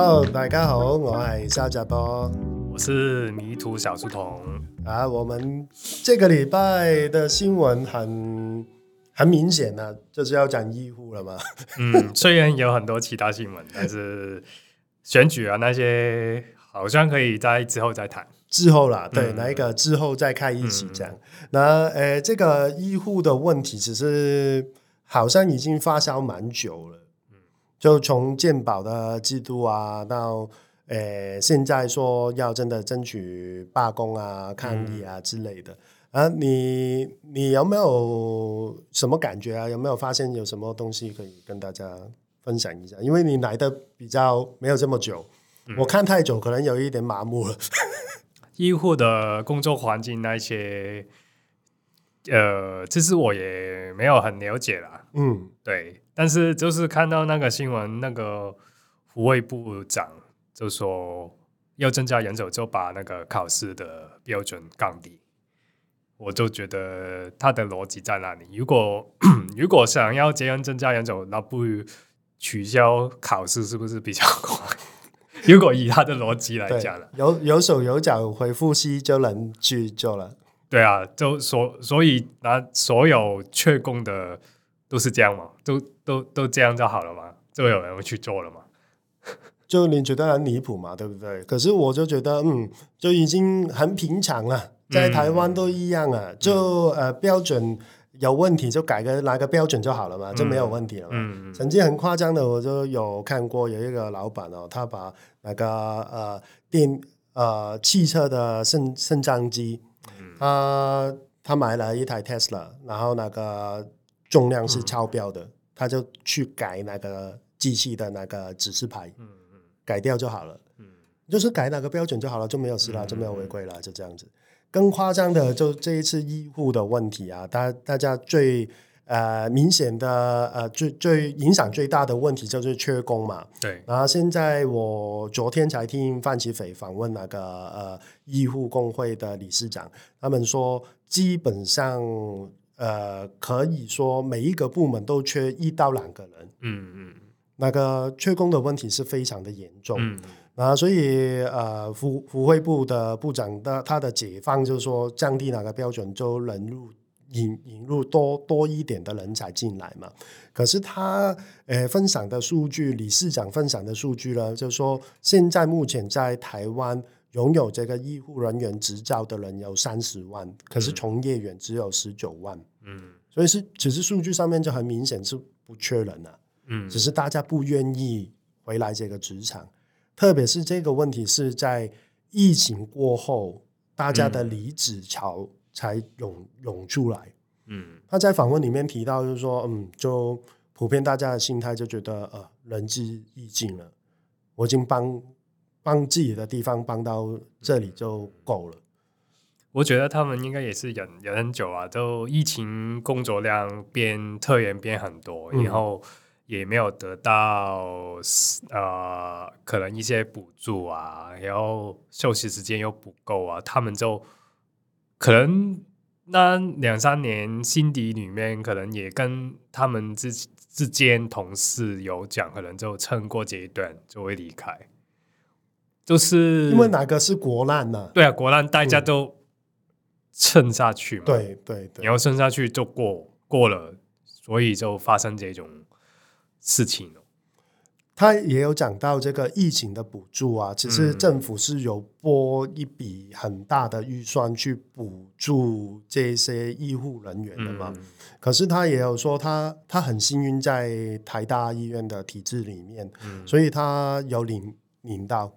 Hello，大家好，我系沙泽波，我是迷途小书童啊。我们这个礼拜的新闻很很明显呢、啊，就是要讲医护了嘛。嗯，虽然有很多其他新闻，但是 选举啊那些好像可以在之后再谈。之后啦，对，那、嗯、一个之后再开一起讲。嗯、那呃，这个医护的问题，其实好像已经发酵蛮久了。就从鉴宝的制度啊，到诶现在说要真的争取罢工啊、抗议啊之类的、嗯、啊，你你有没有什么感觉啊？有没有发现有什么东西可以跟大家分享一下？因为你来的比较没有这么久，嗯、我看太久可能有一点麻木了。医护的工作环境那些，呃，其实我也没有很了解啦。嗯，对。但是就是看到那个新闻，那个福卫部长就说要增加人手，就把那个考试的标准降低。我就觉得他的逻辑在哪里？如果 如果想要这样增加人手，那不如取消考试，是不是比较快？如果以他的逻辑来讲了，有有手有脚回复息就能去做了。对啊，就所所以那所有缺工的。都是这样嘛？都都都这样就好了嘛？就有人会去做了嘛？就你觉得很离谱嘛，对不对？可是我就觉得，嗯，就已经很平常了，在台湾都一样啊。嗯、就呃标准有问题，就改个哪个标准就好了嘛，就没有问题了嘛。嗯、曾经很夸张的，我就有看过有一个老板哦，他把那个呃电呃汽车的肾肾脏机，他他买了一台 Tesla，然后那个。重量是超标的，嗯、他就去改那个机器的那个指示牌，嗯嗯、改掉就好了，嗯、就是改哪个标准就好了，就没有事了，嗯、就没有违规了，就这样子。更夸张的，就这一次医护的问题啊，大大家最呃明显的呃最最影响最大的问题就是缺工嘛。对。然后现在我昨天才听范琪斐访问那个呃医护工会的理事长，他们说基本上。呃，可以说每一个部门都缺一到两个人，嗯嗯，那个缺工的问题是非常的严重，嗯，啊，所以呃，福福卫部的部长的他的解放就是说降低哪个标准，就能入引引入多多一点的人才进来嘛。可是他呃分享的数据，理事长分享的数据呢，就是说现在目前在台湾。拥有这个医护人员执照的人有三十万，可是从业员只有十九万。嗯，所以是只是数据上面就很明显是不缺人了。嗯，只是大家不愿意回来这个职场，特别是这个问题是在疫情过后，大家的离职潮才涌涌出来。嗯，他在访问里面提到，就是说，嗯，就普遍大家的心态就觉得，呃，仁至义尽了，我已经帮。帮自己的地方帮到这里就够了。我觉得他们应该也是忍忍很久啊，都疫情工作量变特员变很多，然后也没有得到呃可能一些补助啊，然后休息时间又不够啊，他们就可能那两三年心底里面可能也跟他们之之间同事有讲，可能就撑过这一段就会离开。就是因为哪个是国难呢？对啊，国难大家都撑下去嘛。对对对，你要撑下去就过过了，所以就发生这种事情了。他也有讲到这个疫情的补助啊，其实政府是有拨一笔很大的预算去补助这些医护人员的嘛。嗯、可是他也有说他，他他很幸运在台大医院的体制里面，嗯、所以他有领领到。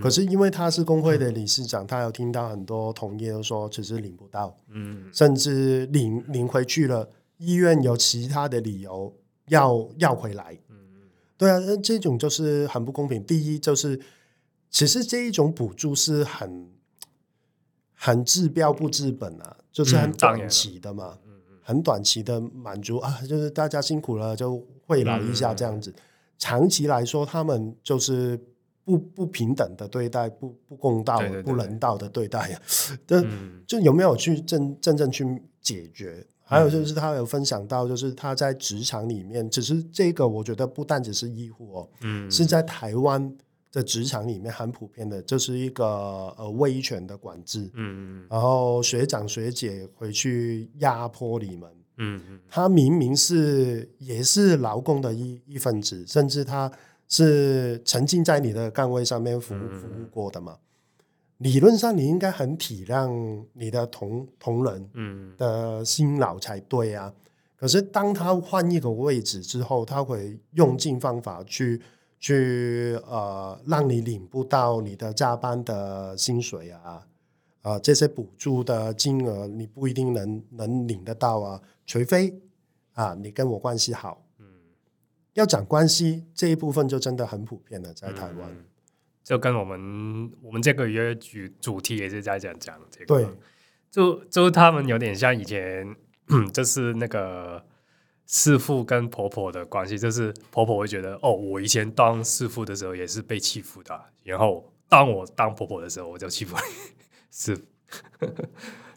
可是因为他是工会的理事长，嗯、他有听到很多同业都说其实领不到，嗯，甚至领领回去了，医院有其他的理由要要回来，嗯，对啊，那这种就是很不公平。第一就是，其实这一种补助是很很治标不治本啊，就是很短期的嘛，嗯，很短期的满足啊，就是大家辛苦了就慰劳一下这样子，嗯、长期来说他们就是。不不平等的对待，不不公道、对对对不人道的对待呀，就、有没有去真真正去解决？还有就是他有分享到，就是他在职场里面，只是这个我觉得不单只是医护哦，嗯，是在台湾的职场里面很普遍的，就是一个呃威权的管制，嗯嗯，然后学长学姐回去压迫你们，嗯嗯，他明明是也是劳工的一一份子，甚至他是曾经在你的岗位上面服务服务过的嘛，理论上你应该很体谅你的同同仁，嗯。的辛劳才对啊，可是当他换一个位置之后，他会用尽方法去。去呃，让你领不到你的加班的薪水啊，啊、呃，这些补助的金额你不一定能能领得到啊，除非啊，你跟我关系好，嗯，要讲关系这一部分就真的很普遍了，在台湾，嗯，就跟我们我们这个月主主题也是在讲讲这个，对，就就他们有点像以前，就是那个。师傅跟婆婆的关系，就是婆婆会觉得，哦，我以前当师傅的时候也是被欺负的，然后当我当婆婆的时候，我就欺负师傅，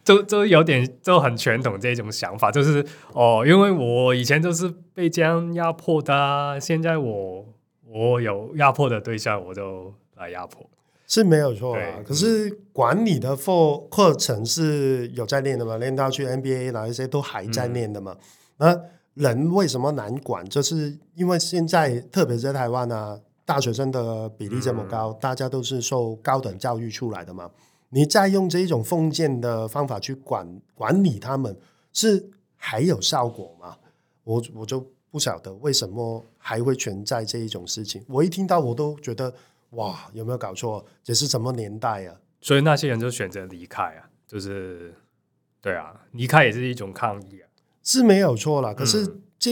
就就有点就很传统这种想法，就是哦，因为我以前就是被这样压迫的，现在我我有压迫的对象，我就来压迫，是没有错啊。可是管理的课课程是有在练的嘛？练到去 NBA 哪一些都还在练的嘛？那、嗯。人为什么难管？就是因为现在，特别在台湾啊，大学生的比例这么高，嗯、大家都是受高等教育出来的嘛。你再用这一种封建的方法去管管理他们，是还有效果吗？我我就不晓得为什么还会存在这一种事情。我一听到我都觉得，哇，有没有搞错？这是什么年代啊？所以那些人就选择离开啊，就是对啊，离开也是一种抗议啊。是没有错了，可是这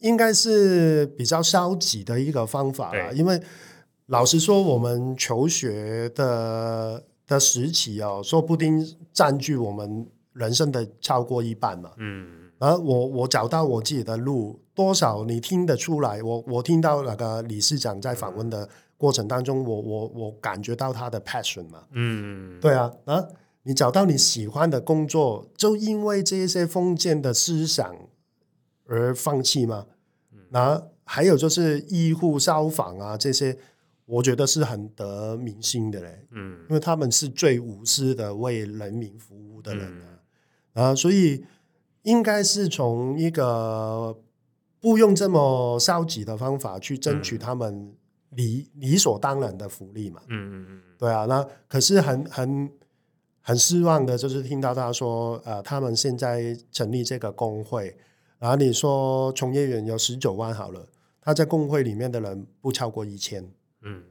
应该是比较消极的一个方法啦。因为老实说，我们求学的的时期哦，说不定占据我们人生的超过一半嘛。嗯，而我我找到我自己的路，多少你听得出来？我我听到那个理事长在访问的过程当中，我我我感觉到他的 passion 嘛。嗯，对啊，啊。你找到你喜欢的工作，就因为这些封建的思想而放弃吗？那还有就是医护、消防啊这些，我觉得是很得民心的嘞。嗯，因为他们是最无私的为人民服务的人啊，啊，所以应该是从一个不用这么消极的方法去争取他们理理所当然的福利嘛。嗯嗯嗯，对啊，那可是很很。很失望的，就是听到他说，呃，他们现在成立这个工会，然后你说从业员有十九万好了，他在工会里面的人不超过一千，嗯，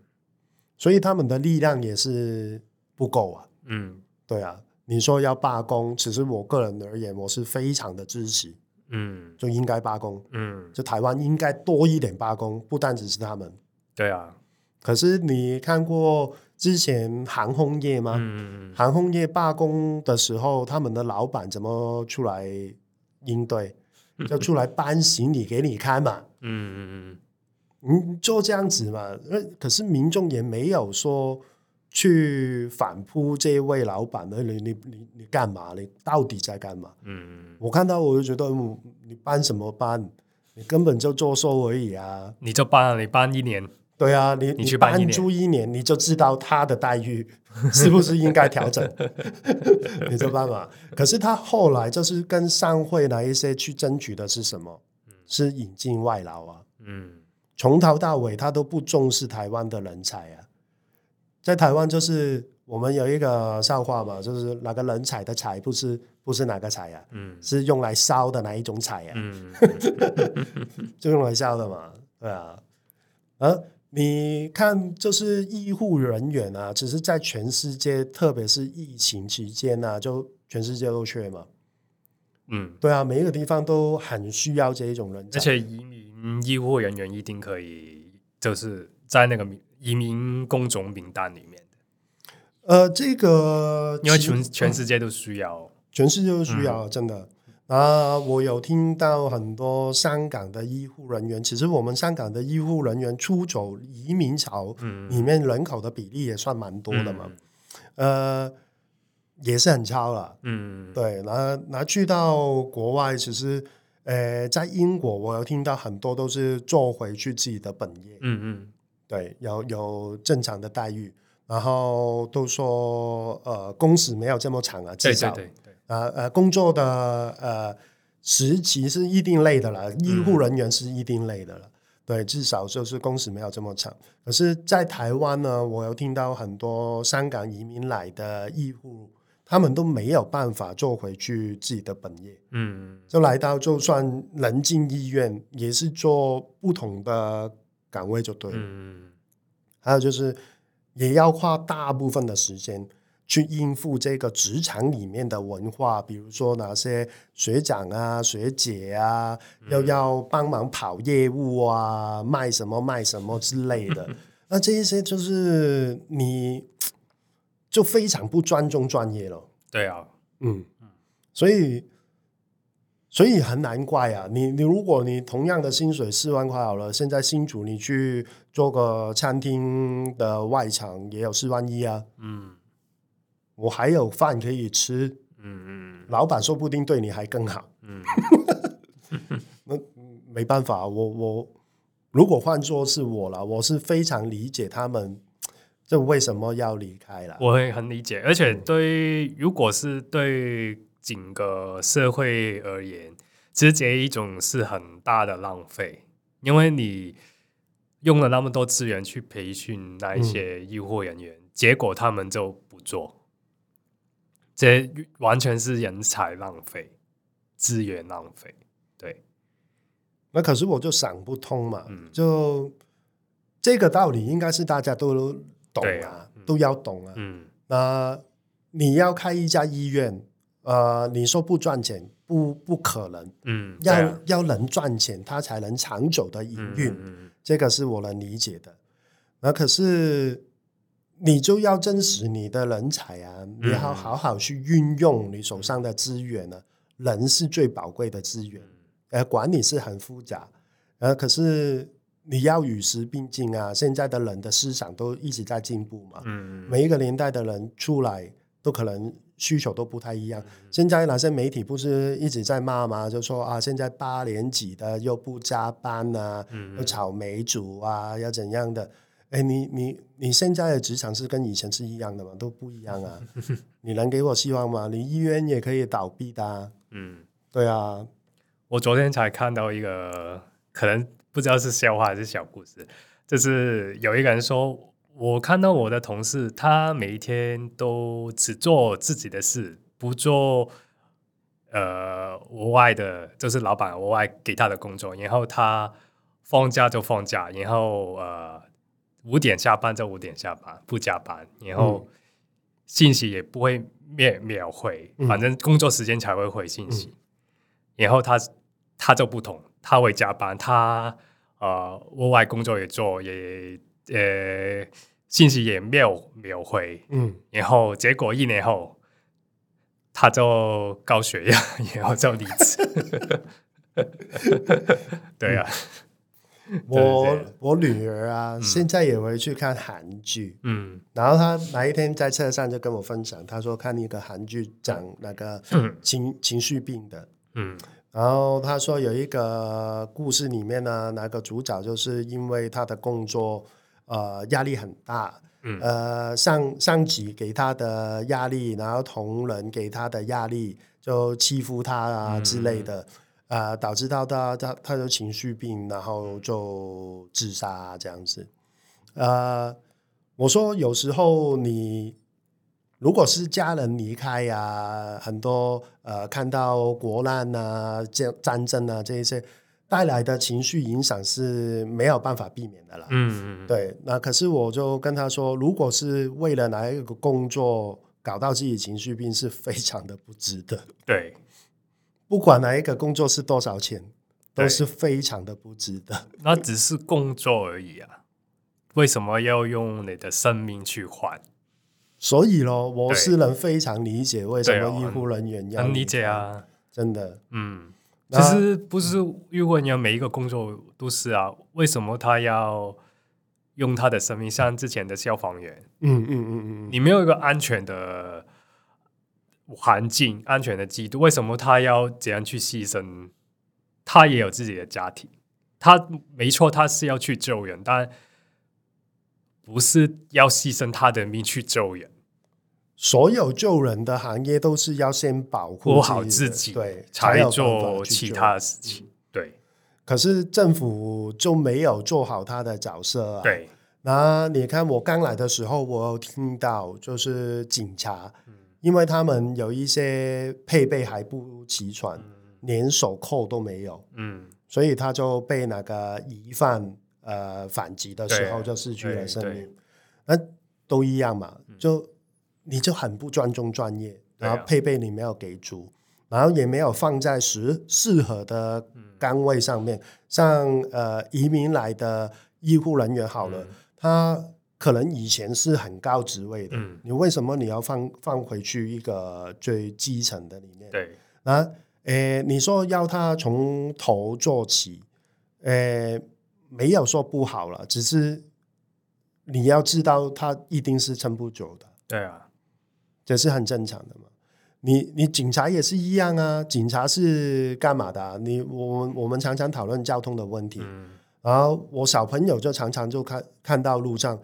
所以他们的力量也是不够啊，嗯，对啊，你说要罢工，其实我个人而言，我是非常的支持，嗯，就应该罢工，嗯，就台湾应该多一点罢工，不单只是他们，对啊，可是你看过。之前航空业吗？嗯、航空业罢工的时候，他们的老板怎么出来应对？就出来搬行李给你看嘛。嗯嗯嗯，你就这样子嘛。那可是民众也没有说去反扑这位老板的，你你你你干嘛？你到底在干嘛？嗯，我看到我就觉得，你搬什么搬？你根本就作秀而已啊！你就搬了，你搬一年。对啊，你你搬租一年，你就知道他的待遇是不是应该调整，你就办嘛。可是他后来就是跟商会那一些去争取的是什么？是引进外劳啊。嗯，从头到尾他都不重视台湾的人才啊。在台湾就是我们有一个笑话嘛，就是哪个人才的才不是不是哪个才啊？嗯，是用来烧的哪一种才啊？嗯，就用来烧的嘛。对啊，啊。你看，就是医护人员啊，只是在全世界，特别是疫情期间啊，就全世界都缺嘛。嗯，对啊，每一个地方都很需要这一种人。而且移民医护人员一定可以，就是在那个移民工种名单里面的。呃，这个因为全全世界都需要，全世界都需要，嗯、真的。啊，我有听到很多香港的医护人员，其实我们香港的医护人员出走移民潮，里面人口的比例也算蛮多的嘛，嗯、呃，也是很超了，嗯，对，拿拿去到国外，其实，呃，在英国，我有听到很多都是做回去自己的本业，嗯嗯，对，有有正常的待遇，然后都说呃工时没有这么长啊，至少对对呃呃工作的呃时期是一定累的了，医护人员是一定累的了，嗯、对，至少就是工时没有这么长。可是，在台湾呢，我有听到很多香港移民来的医护。他们都没有办法做回去自己的本业，嗯，就来到就算能进医院，也是做不同的岗位就对了，嗯，还有就是也要花大部分的时间去应付这个职场里面的文化，比如说哪些学长啊、学姐啊，又要帮忙跑业务啊，卖什么卖什么之类的，那这一些就是你。就非常不尊重专业了。对啊，嗯，所以所以很难怪啊。你你如果你同样的薪水四万块好了，现在新主你去做个餐厅的外场也有四万一啊。嗯，我还有饭可以吃。嗯嗯，老板说不定对你还更好。嗯，那没办法，我我如果换做是我了，我是非常理解他们。这为什么要离开了？我会很理解，而且对，如果是对整个社会而言，直接一种是很大的浪费，因为你用了那么多资源去培训那一些医护人员，嗯、结果他们就不做，这完全是人才浪费、资源浪费。对，那可是我就想不通嘛，嗯、就这个道理应该是大家都。懂啊，嗯、都要懂啊。嗯，那你要开一家医院，呃，你说不赚钱，不不可能。嗯，要、啊、要能赚钱，它才能长久的营运。这个是我能理解的。那可是你就要珍惜你的人才啊，你要好好去运用你手上的资源呢、啊。人是最宝贵的资源，呃，管理是很复杂，呃，可是。你要与时并进啊！现在的人的思想都一直在进步嘛。嗯，每一个年代的人出来都可能需求都不太一样。嗯、现在哪些媒体不是一直在骂吗？就说啊，现在八年级的又不加班啊，嗯、又草莓族啊，要怎样的？哎，你你你现在的职场是跟以前是一样的吗？都不一样啊！你能给我希望吗？你医院也可以倒闭的、啊。嗯，对啊。我昨天才看到一个可能。不知道是笑话还是小故事，就是有一个人说，我看到我的同事，他每一天都只做自己的事，不做呃额外的，就是老板额外给他的工作。然后他放假就放假，然后呃五点下班就五点下班，不加班。然后信息也不会秒秒回，反正工作时间才会回信息。嗯、然后他他就不同，他会加班，他。呃，额外工作也做，也呃，信息也没有没有回，嗯，然后结果一年后，他就高血压，然后就离职。对啊，我我女儿啊，嗯、现在也会去看韩剧，嗯，然后她哪一天在车上就跟我分享，她说看一个韩剧讲那个情、嗯、情绪病的，嗯。然后他说有一个故事里面呢，那个主角就是因为他的工作呃压力很大，嗯、呃上上级给他的压力，然后同仁给他的压力，就欺负他啊之类的，嗯、呃导致到他他他就情绪病，然后就自杀、啊、这样子。呃，我说有时候你。如果是家人离开呀、啊，很多呃看到国难啊、战战争啊这一些带来的情绪影响是没有办法避免的啦。嗯嗯，对。那可是我就跟他说，如果是为了哪一个工作搞到自己情绪病，是非常的不值得。对，不管哪一个工作是多少钱，都是非常的不值得。那只是工作而已啊，为什么要用你的生命去换？所以咯，我是能非常理解为什么医护人员要、哦、能理解啊，真的，嗯，其实不是医护人员每一个工作都是啊，为什么他要用他的生命？像之前的消防员，嗯嗯嗯嗯，你没有一个安全的环境、安全的制度，为什么他要怎样去牺牲？他也有自己的家庭，他没错，他是要去救人，但。不是要牺牲他的命去救人。所有救人的行业都是要先保护好自己，对，才做其他的事情。对，可是政府就没有做好他的角色啊。对，那你看我刚来的时候，我有听到就是警察，因为他们有一些配备还不齐全，连手铐都没有，嗯，所以他就被那个疑犯呃反击的时候就失去了生命。那都一样嘛，就。你就很不尊重专业，然后配备你没有给足，啊、然后也没有放在适适合的岗位上面。嗯、像呃移民来的医护人员好了，嗯、他可能以前是很高职位的，嗯、你为什么你要放放回去一个最基层的里面？对，那诶，你说要他从头做起，诶，没有说不好了，只是你要知道他一定是撑不久的。对啊。这是很正常的嘛，你你警察也是一样啊，警察是干嘛的啊？你我们我们常常讨论交通的问题，嗯、然后我小朋友就常常就看看到路上，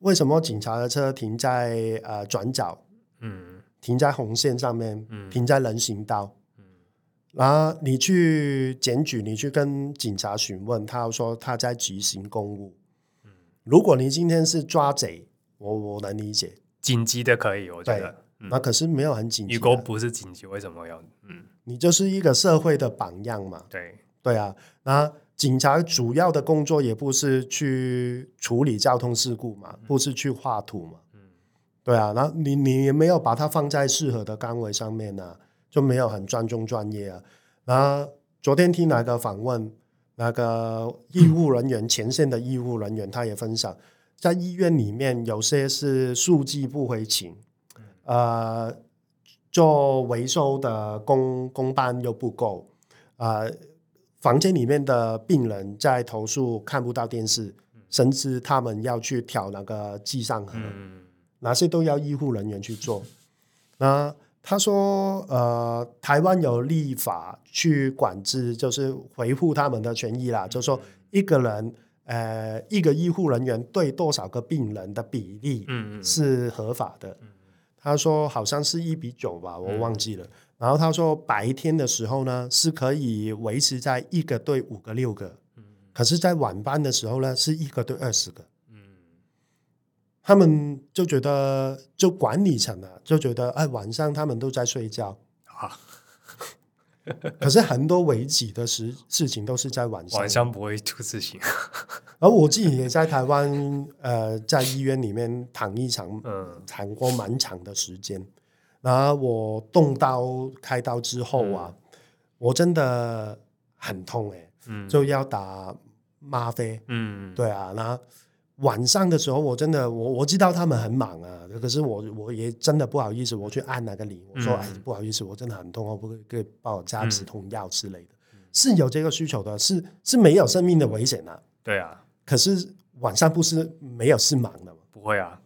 为什么警察的车停在呃转角，嗯，停在红线上面，嗯、停在人行道，嗯、然后你去检举，你去跟警察询问，他说他在执行公务，嗯、如果你今天是抓贼，我我能理解，紧急的可以，我觉得。那可是没有很紧急。如果不是紧急，为什么要？嗯，你就是一个社会的榜样嘛。对对啊，那警察主要的工作也不是去处理交通事故嘛，不是去画图嘛。嗯，对啊，那你你也没有把它放在适合的岗位上面呢，就没有很尊重专业啊。那昨天听那个访问，那个医务人员，前线的医务人员，他也分享，在医院里面有些是数据不回勤。呃，做维修的工工班又不够，呃，房间里面的病人在投诉看不到电视，甚至他们要去调那个机上盒，哪些都要医护人员去做。那他说，呃，台湾有立法去管制，就是维护他们的权益啦，就是说一个人，呃，一个医护人员对多少个病人的比例，是合法的。他说好像是一比九吧，我忘记了。嗯、然后他说白天的时候呢，是可以维持在一个对五个六个，嗯、可是，在晚班的时候呢，是一个对二十个。嗯、他们就觉得，就管理层啊，就觉得，哎，晚上他们都在睡觉啊。可是很多危急的事事情都是在晚上，晚上不会出事情。而我自己也在台湾，呃，在医院里面躺一场，嗯，躺过蛮长的时间。然后我动刀开刀之后啊，嗯、我真的很痛哎、欸，嗯，就要打吗啡，嗯，对啊，然后。晚上的时候，我真的我我知道他们很忙啊，可是我我也真的不好意思，我去按那个铃，我说、嗯、哎不好意思，我真的很痛，我不可以可以帮我加止痛药之类的，嗯、是有这个需求的，是是没有生命的危险啊。对啊，可是晚上不是没有事忙的吗？不会啊。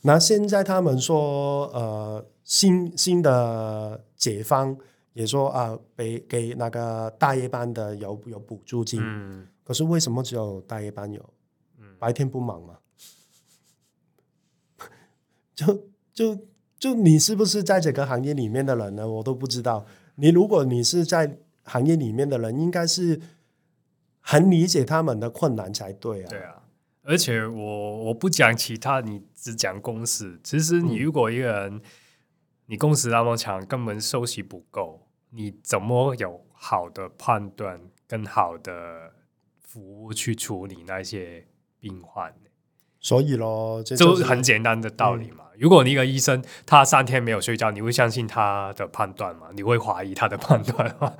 那现在他们说呃新新的解方也说啊给给那个大夜班的有有补助金，嗯、可是为什么只有大夜班有？白天不忙吗？就就就你是不是在这个行业里面的人呢？我都不知道。你如果你是在行业里面的人，应该是很理解他们的困难才对啊。对啊，而且我我不讲其他，你只讲公司。其实你如果一个人，嗯、你公司那么强，根本休息不够，你怎么有好的判断跟好的服务去处理那些？病患，所以咯，这，就是很简单的道理嘛。嗯、如果你一个医生他三天没有睡觉，你会相信他的判断吗？你会怀疑他的判断吗？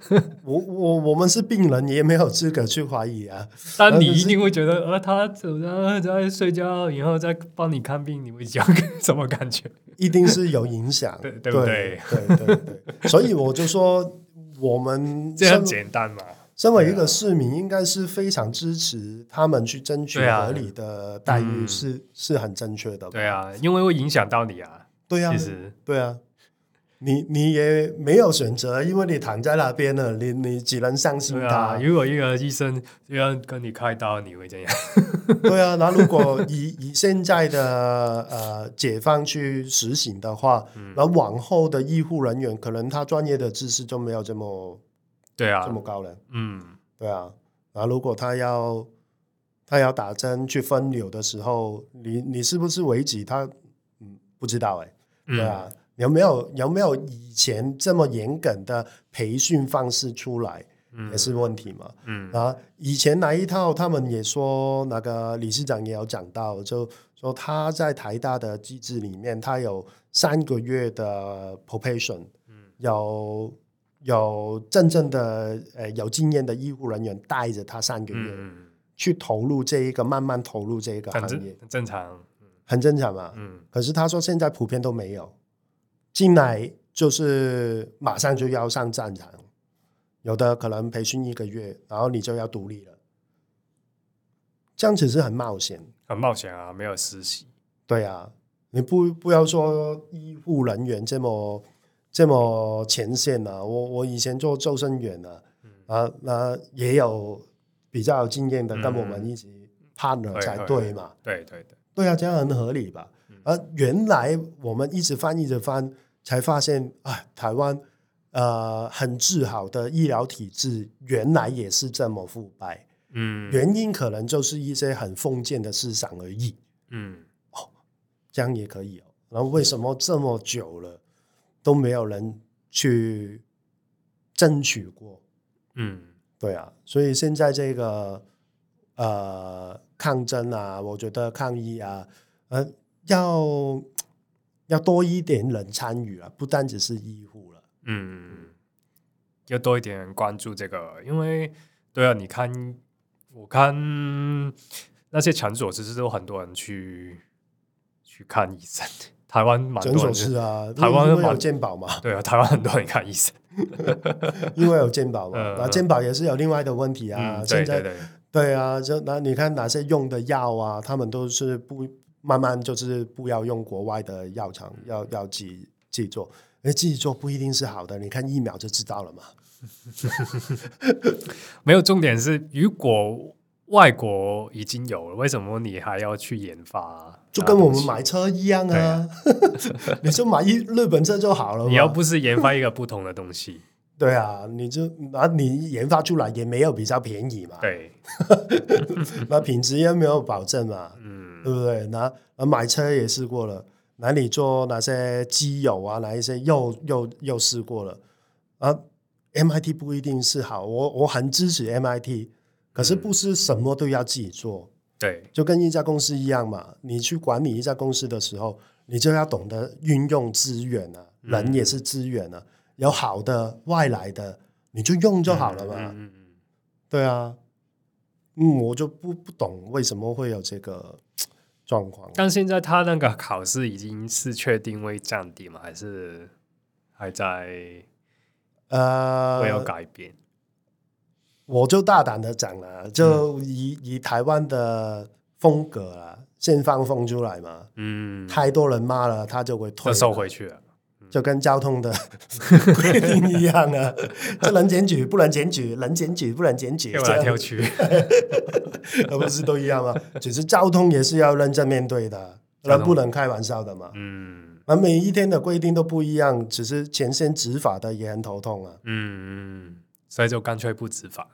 我我我们是病人，也没有资格去怀疑啊。但你一定会觉得，呃，他走在在睡觉，然后再帮你看病，你会讲 什么感觉？一定是有影响，对对不对？对对对，对。所以我就说，我们 这样简单嘛。身为一个市民，应该是非常支持他们去争取合理的待遇，是、是很正确的。对啊，因为会影响到你啊。对啊，其实对啊。你你也没有选择，因为你躺在那边了，你你只能相信他。啊、如果一个医生要跟你开刀，你会怎样？对啊，那如果以以现在的呃解放去实行的话，那、嗯、往后的医护人员可能他专业的知识就没有这么对啊这么高了。嗯，对啊。那如果他要他要打针去分流的时候，你你是不是危急？他嗯不知道哎、欸，对啊。嗯有没有有没有以前这么严谨的培训方式出来，也是问题嘛？嗯，啊，以前那一套，他们也说，那个理事长也有讲到，就说他在台大的机制里面，他有三个月的 probation，嗯，有有真正的呃有经验的医护人员带着他三个月，去投入这一个慢慢投入这一个行业，很正常，很正常嘛。嗯，可是他说现在普遍都没有。进来就是马上就要上战场，有的可能培训一个月，然后你就要独立了，这样子是很冒险，很冒险啊！没有实习，对啊，你不不要说医护人员这么这么前线啊，我我以前做救生员啊，嗯、啊那也有比较有经验的，跟我们一起 partner 才对嘛，对对对，对啊，这样很合理吧？而、啊、原来我们一直翻一直翻。才发现啊，台湾呃很自豪的医疗体制，原来也是这么腐败。嗯，原因可能就是一些很封建的思想而已。嗯，哦，这样也可以哦。然后为什么这么久了都没有人去争取过？嗯，对啊，所以现在这个呃抗争啊，我觉得抗议啊，呃要。要多一点人参与啊，不单只是医护了。嗯，要多一点人关注这个，因为对啊，你看，我看那些场所其实都有很多人去去看医生。台湾蛮多人是啊，台湾有健保嘛？对啊，台湾很多人看医生，因为有健保嘛。那、嗯、健保也是有另外的问题啊。嗯、现在对，对，对，对啊，就那你看哪些用的药啊，他们都是不。慢慢就是不要用国外的药厂，要要自己自己做，而自己做不一定是好的。你看疫苗就知道了嘛。没有重点是，如果外国已经有了，为什么你还要去研发？就跟我们买车一样啊，你就买一日本车就好了。你要不是研发一个不同的东西，对啊，你就啊你研发出来也没有比较便宜嘛。对，那品质也没有保证嘛。嗯。对不对？那买车也试过了，那你做哪些机油啊？哪一些又又又试过了啊？MIT 不一定是好，我我很支持 MIT，可是不是什么都要自己做。对，就跟一家公司一样嘛。你去管理一家公司的时候，你就要懂得运用资源啊，人也是资源啊。有好的外来的，你就用就好了嘛。嗯嗯嗯。对啊。嗯，我就不不懂为什么会有这个状况。但现在他那个考试已经是确定会降低吗？还是还在呃会有改变？我就大胆的讲了，就以、嗯、以台湾的风格啊，先放风出来嘛。嗯，太多人骂了，他就会退收回去了。就跟交通的 规定一样啊，这能检举不能检举，能检举不能检举，跳来跳去，而不是都一样吗？只是交通也是要认真面对的，那不能开玩笑的嘛。嗯，而每一天的规定都不一样，只是前线执法的也很头痛啊。嗯，所以就干脆不执法。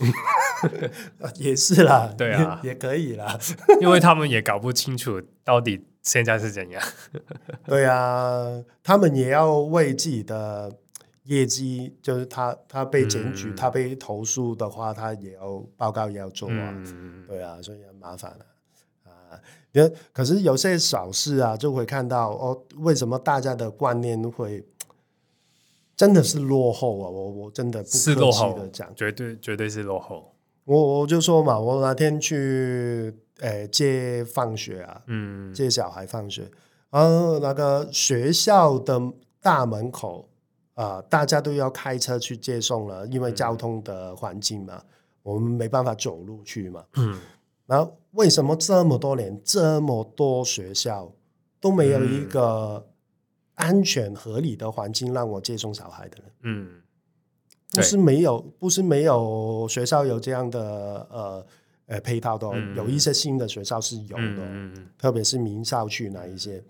也是啦，对啊，也可以啦，因为他们也搞不清楚到底。现在是怎样？对啊，他们也要为自己的业绩，就是他他被检举、嗯、他被投诉的话，他也要报告也要做啊。嗯、对啊，所以很麻烦了啊。可是有些小事啊，就会看到哦，为什么大家的观念会真的是落后啊？我我真的不客气的讲，绝对绝对是落后。我我就说嘛，我那天去。诶，接放学啊，嗯，接小孩放学，然后那个学校的大门口啊、呃，大家都要开车去接送了，因为交通的环境嘛，嗯、我们没办法走路去嘛，嗯，然后为什么这么多年这么多学校都没有一个安全合理的环境让我接送小孩的人。嗯，不是没有，不是没有学校有这样的呃呃配套的，嗯，有一些新的学校是有的，嗯，特别是名校区那一些，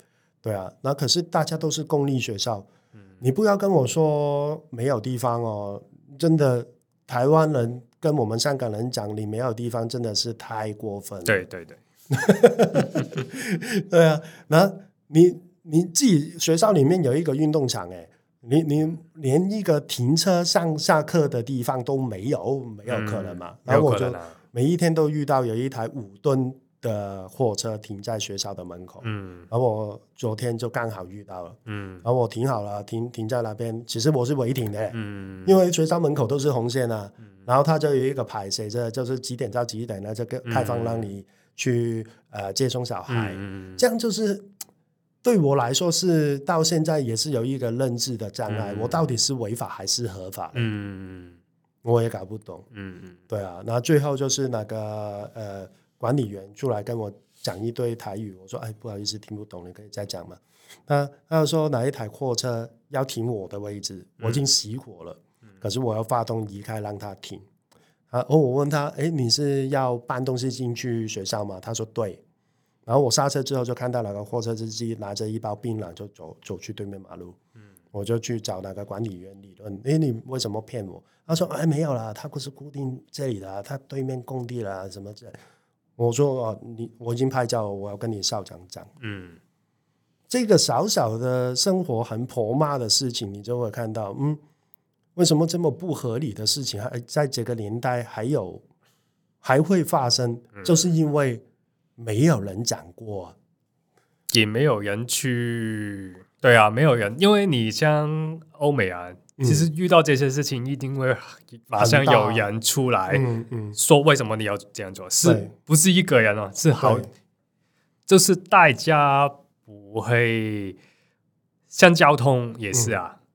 对啊，那可是大家都是公立学校，嗯，你不要跟我说没有地方哦，真的，台湾人跟我们香港人讲你没有地方，真的是太过分了。对对对，对啊，那你。你自己学校里面有一个运动场，哎，你你连一个停车上下课的地方都没有，没有可能嘛？然后我就每一天都遇到有一台五吨的货车停在学校的门口，嗯，然后我昨天就刚好遇到了，嗯，然后我停好了，停停在那边，其实我是违停的，嗯，因为学校门口都是红线啊，然后他就有一个牌写着，就是几点到几点呢，这个开放让你去呃接送小孩，这样就是。对我来说是到现在也是有一个认知的障碍，嗯、我到底是违法还是合法？嗯，我也搞不懂。嗯嗯，对啊，那最后就是那个呃管理员出来跟我讲一堆台语，我说哎不好意思听不懂，你可以再讲吗？他他说哪一台货车要停我的位置，我已经熄火了，嗯、可是我要发动移开让他停。啊哦，我问他，哎你是要搬东西进去学校吗？他说对。然后我刹车之后，就看到那个货车司机拿着一包槟榔就走走去对面马路。嗯，我就去找那个管理员理论。哎，你为什么骗我？他说：哎，没有啦，他不是固定这里的，他对面工地了什么之类。我说：哦，你我已经拍照，我要跟你校长讲。嗯，这个小小的生活很婆妈的事情，你就会看到，嗯，为什么这么不合理的事情还在这个年代还有还会发生？就是因为。没有人讲过，也没有人去，对啊，没有人，因为你像欧美啊，嗯、其实遇到这些事情，一定会马上有人出来，嗯嗯，说为什么你要这样做，嗯、是不是一个人哦？是好，就是大家不会，像交通也是啊，嗯、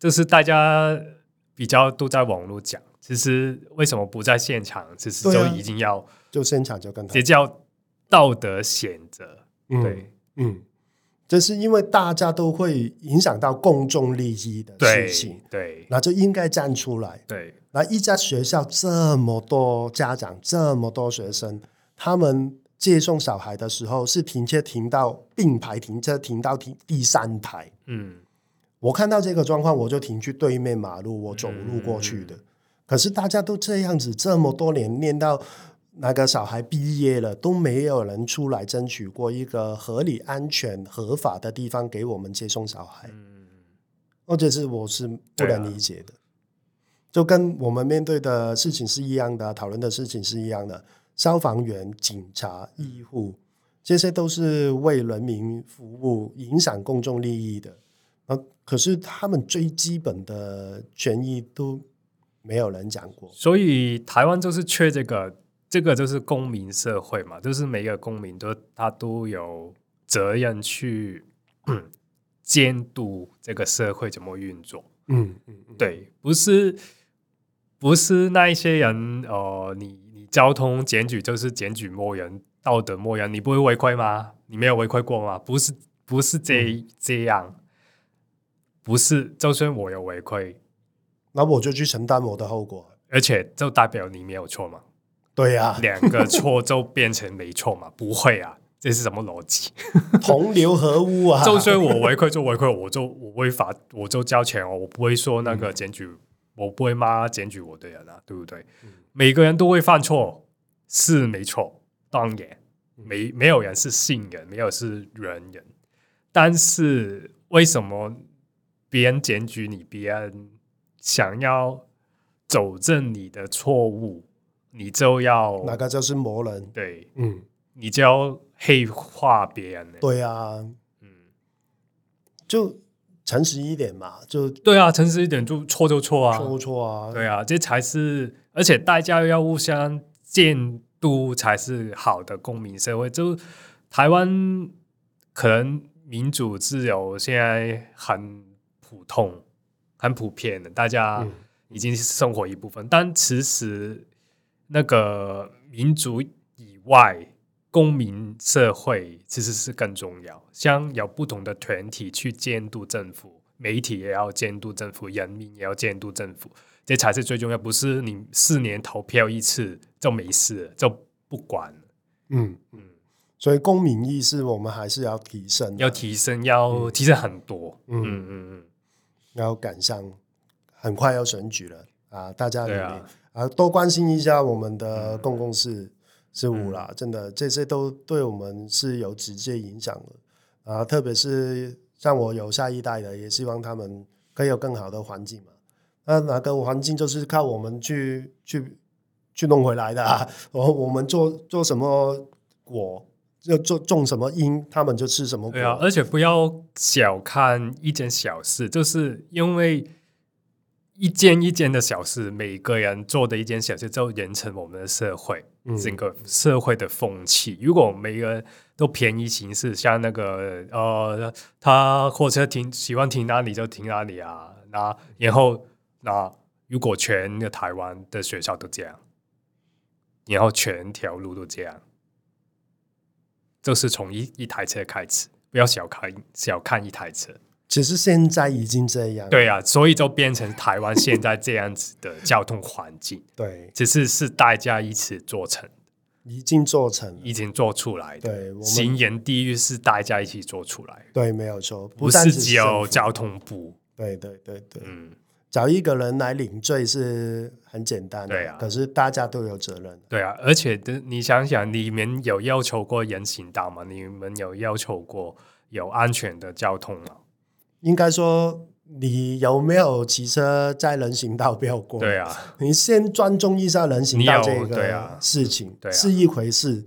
就是大家比较都在网络讲，其实为什么不在现场？其实就已经要、啊、就现场就跟他比较。道德选择，对，嗯，这是因为大家都会影响到公众利益的事情，对，那就应该站出来，对。那一家学校这么多家长，这么多学生，他们接送小孩的时候是停车停到并排停车，停到第第三排，嗯，我看到这个状况，我就停去对面马路，我走路过去的。嗯，可是大家都这样子，这么多年念到。那个小孩毕业了，都没有人出来争取过一个合理、安全、合法的地方给我们接送小孩。嗯，或者是我是不能理解的，啊、就跟我们面对的事情是一样的，讨论的事情是一样的。消防员、警察、医护，这些都是为人民服务、影响公众利益的。啊可是他们最基本的权益都没有人讲过，所以台湾就是缺这个。这个就是公民社会嘛，就是每个公民都他都有责任去 监督这个社会怎么运作。嗯嗯，对，不是不是那一些人哦、呃，你你交通检举就是检举某人，道德某人，你不会违规吗？你没有违规过吗？不是不是这、嗯、这样，不是，就算我有违规，那我就去承担我的后果，而且就代表你没有错吗？对呀、啊，两个错就变成没错嘛？不会啊，这是什么逻辑？同流合污啊！就算我违规就违规，我就我违法我就交钱哦，我不会说那个检举，嗯、我不会骂检举我的人啊，对不对？嗯、每个人都会犯错，是没错，当然没没有人是信人，没有是人人，但是为什么别人检举你，别人想要纠正你的错误？你就要哪个就是魔人？对，嗯，你就要黑化别人。对啊，嗯，就诚实一点嘛，就对啊，诚实一点就错就错啊，错错啊，对啊，这才是，而且大家要互相监督才是好的公民社会。就台湾可能民主自由现在很普通、很普遍的，大家已经是生活一部分，嗯、但其实。那个民族以外，公民社会其实是更重要，像有不同的团体去监督政府，媒体也要监督政府，人民也要监督政府，这才是最重要。不是你四年投票一次就没事，就不管。嗯嗯，所以公民意识我们还是要提升，要提升，要提升很多。嗯嗯嗯，要赶上，很快要选举了啊！大家努力啊，啊，多关心一下我们的公共事。嗯事务啦，真的这些都对我们是有直接影响的啊！特别是像我有下一代的，也希望他们可以有更好的环境嘛。那哪个环境就是靠我们去去去弄回来的啊！我我们做做什么果，要做种什么因，他们就吃什么果。对啊，而且不要小看一件小事，就是因为。一件一件的小事，每个人做的一件小事，就形成我们的社会，嗯、整个社会的风气。如果每个人都便宜行事，像那个呃，他货车停喜欢停哪里就停哪里啊，那然后那如果全个台湾的学校都这样，然后全条路都这样，就是从一一台车开始，不要小看小看一台车。其实现在已经这样，对啊，所以就变成台湾现在这样子的交通环境。对，只是是大家一起做成，已经做成，已经做出来的。对，行人地狱是大家一起做出来。对，没有错，不是只有交通部。对对对对，嗯，找一个人来领罪是很简单的，对啊，可是大家都有责任。对啊，而且你想想，你们有要求过人行道吗？你们有要求过有安全的交通吗？应该说，你有没有骑车在人行道飙过？对啊，你先尊重一下人行道这个事情，对啊，是一回事，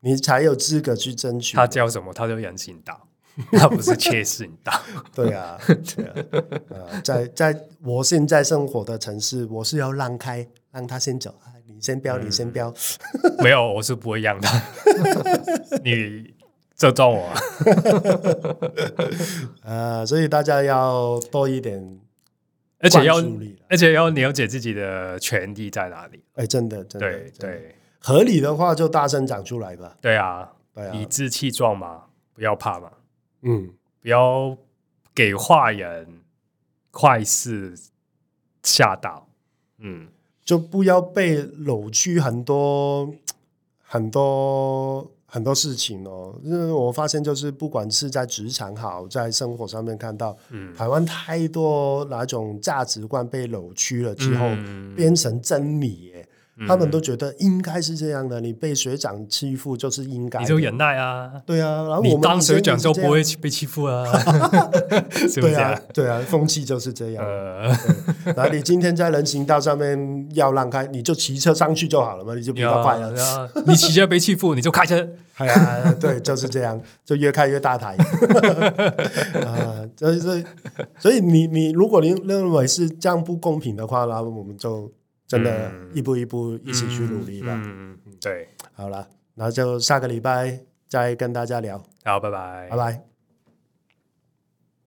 你才有资格去争取。他叫什么？他叫人行道，他不是切行道。对啊，对啊，呃，在在我现在生活的城市，我是要让开，让他先走，你先飙，你先飙。嗯、没有，我是不会让的。你。这撞我，呃，所以大家要多一点，而且要而且要了解自己的权利在哪里。哎，真的，真的，对对，合理的话就大声讲出来吧。对啊，对啊，理直气壮嘛，不要怕嘛，嗯，不要给坏人坏事吓到，嗯，就不要被扭曲很多很多。很多事情哦，因为我发现就是不管是在职场好，在生活上面看到，嗯，台湾太多哪种价值观被扭曲了之后，嗯、变成真理耶。他们都觉得应该是这样的，你被学长欺负就是应该，你就忍耐啊。对啊，然后你当学长就不会被欺负 啊。对啊，对啊，风气就是这样。然后你今天在人行道上面要让开，你就骑车上去就好了嘛，你就比较快了。你骑车被欺负，你就开车。哎呀，对，就是这样，就越开越大台。啊，所以所以所以你你如果你认为是这样不公平的话，那我们就。真的，一步一步一起去努力吧。嗯，对，好了，那就下个礼拜再跟大家聊。好，拜拜，拜拜。